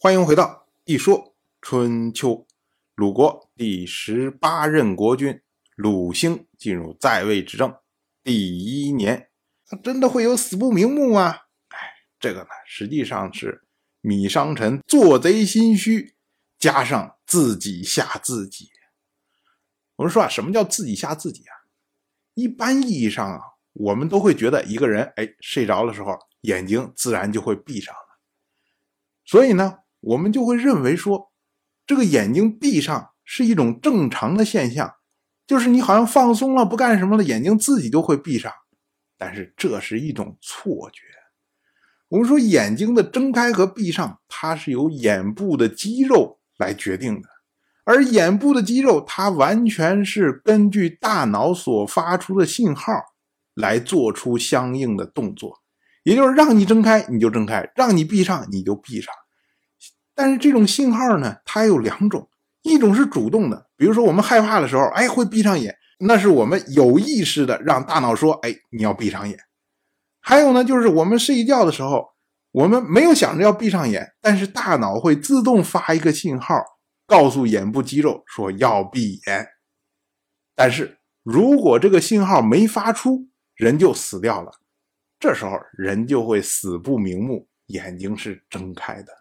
欢迎回到一说春秋。鲁国第十八任国君鲁兴进入在位执政第一年，他真的会有死不瞑目吗？哎，这个呢，实际上是米商臣做贼心虚，加上自己吓自己。我们说啊，什么叫自己吓自己啊？一般意义上啊，我们都会觉得一个人哎睡着的时候，眼睛自然就会闭上了。所以呢，我们就会认为说，这个眼睛闭上是一种正常的现象，就是你好像放松了，不干什么了，眼睛自己就会闭上。但是这是一种错觉。我们说眼睛的睁开和闭上，它是由眼部的肌肉来决定的。而眼部的肌肉，它完全是根据大脑所发出的信号来做出相应的动作，也就是让你睁开你就睁开，让你闭上你就闭上。但是这种信号呢，它有两种，一种是主动的，比如说我们害怕的时候，哎，会闭上眼，那是我们有意识的让大脑说，哎，你要闭上眼。还有呢，就是我们睡觉的时候，我们没有想着要闭上眼，但是大脑会自动发一个信号。告诉眼部肌肉说要闭眼，但是如果这个信号没发出，人就死掉了。这时候人就会死不瞑目，眼睛是睁开的。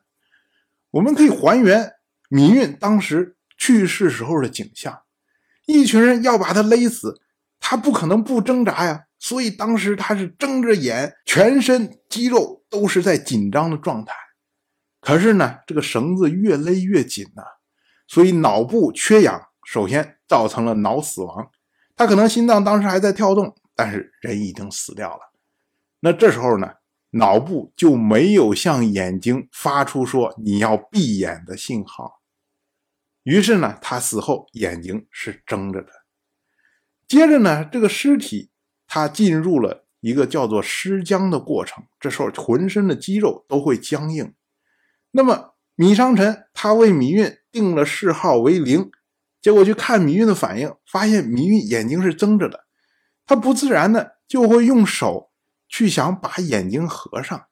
我们可以还原芈运当时去世时候的景象：一群人要把他勒死，他不可能不挣扎呀。所以当时他是睁着眼，全身肌肉都是在紧张的状态。可是呢，这个绳子越勒越紧呢。所以脑部缺氧，首先造成了脑死亡。他可能心脏当时还在跳动，但是人已经死掉了。那这时候呢，脑部就没有向眼睛发出说你要闭眼的信号。于是呢，他死后眼睛是睁着的。接着呢，这个尸体他进入了一个叫做尸僵的过程，这时候浑身的肌肉都会僵硬。那么米商臣他为芈运。定了谥号为灵，结果去看芈运的反应，发现芈运眼睛是睁着的，他不自然的就会用手去想把眼睛合上，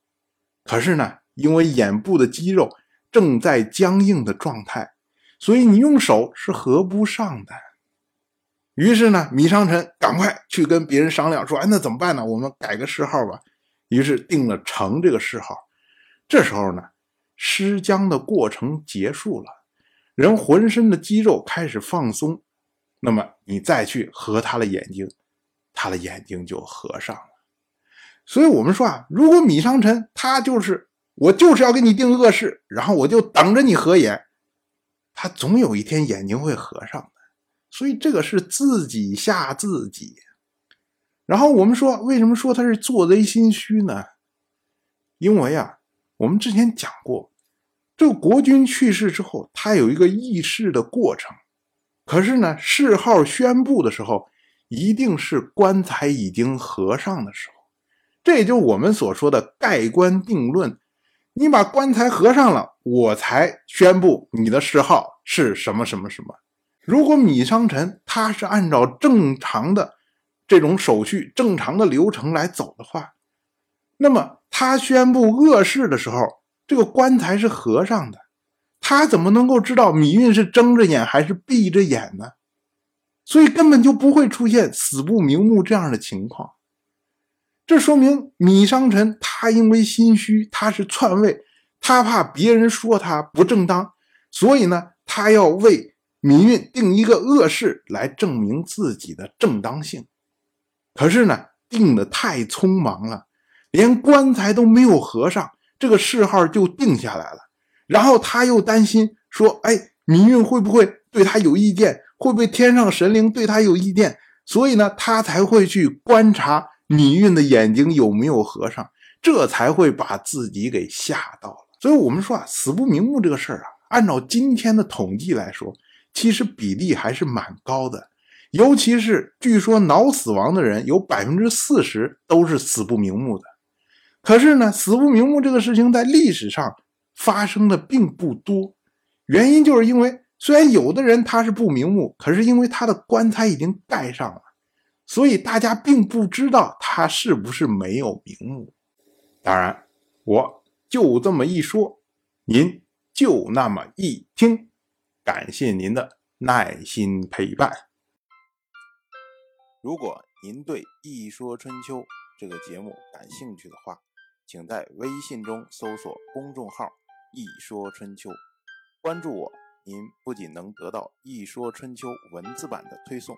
可是呢，因为眼部的肌肉正在僵硬的状态，所以你用手是合不上的。于是呢，米商臣赶快去跟别人商量说：“哎，那怎么办呢？我们改个谥号吧。”于是定了成这个谥号。这时候呢，尸僵的过程结束了。人浑身的肌肉开始放松，那么你再去合他的眼睛，他的眼睛就合上了。所以，我们说啊，如果米商臣他就是我就是要给你定恶事，然后我就等着你合眼，他总有一天眼睛会合上的。所以，这个是自己吓自己。然后我们说，为什么说他是做贼心虚呢？因为啊，我们之前讲过。这个国君去世之后，他有一个议事的过程。可是呢，谥号宣布的时候，一定是棺材已经合上的时候。这也就是我们所说的盖棺定论。你把棺材合上了，我才宣布你的谥号是什么什么什么。如果米商臣他是按照正常的这种手续、正常的流程来走的话，那么他宣布恶事的时候。这个棺材是合上的，他怎么能够知道芈运是睁着眼还是闭着眼呢？所以根本就不会出现死不瞑目这样的情况。这说明米商臣他因为心虚，他是篡位，他怕别人说他不正当，所以呢，他要为米运定一个恶事来证明自己的正当性。可是呢，定的太匆忙了，连棺材都没有合上。这个谥号就定下来了，然后他又担心说：“哎，芈运会不会对他有意见？会不会天上神灵对他有意见？”所以呢，他才会去观察芈运的眼睛有没有合上，这才会把自己给吓到了。所以，我们说啊，死不瞑目这个事儿啊，按照今天的统计来说，其实比例还是蛮高的。尤其是据说脑死亡的人有百分之四十都是死不瞑目的。可是呢，死不瞑目这个事情在历史上发生的并不多，原因就是因为虽然有的人他是不瞑目，可是因为他的棺材已经盖上了，所以大家并不知道他是不是没有名目。当然，我就这么一说，您就那么一听。感谢您的耐心陪伴。如果您对《一说春秋》这个节目感兴趣的话，请在微信中搜索公众号“一说春秋”，关注我。您不仅能得到《一说春秋》文字版的推送，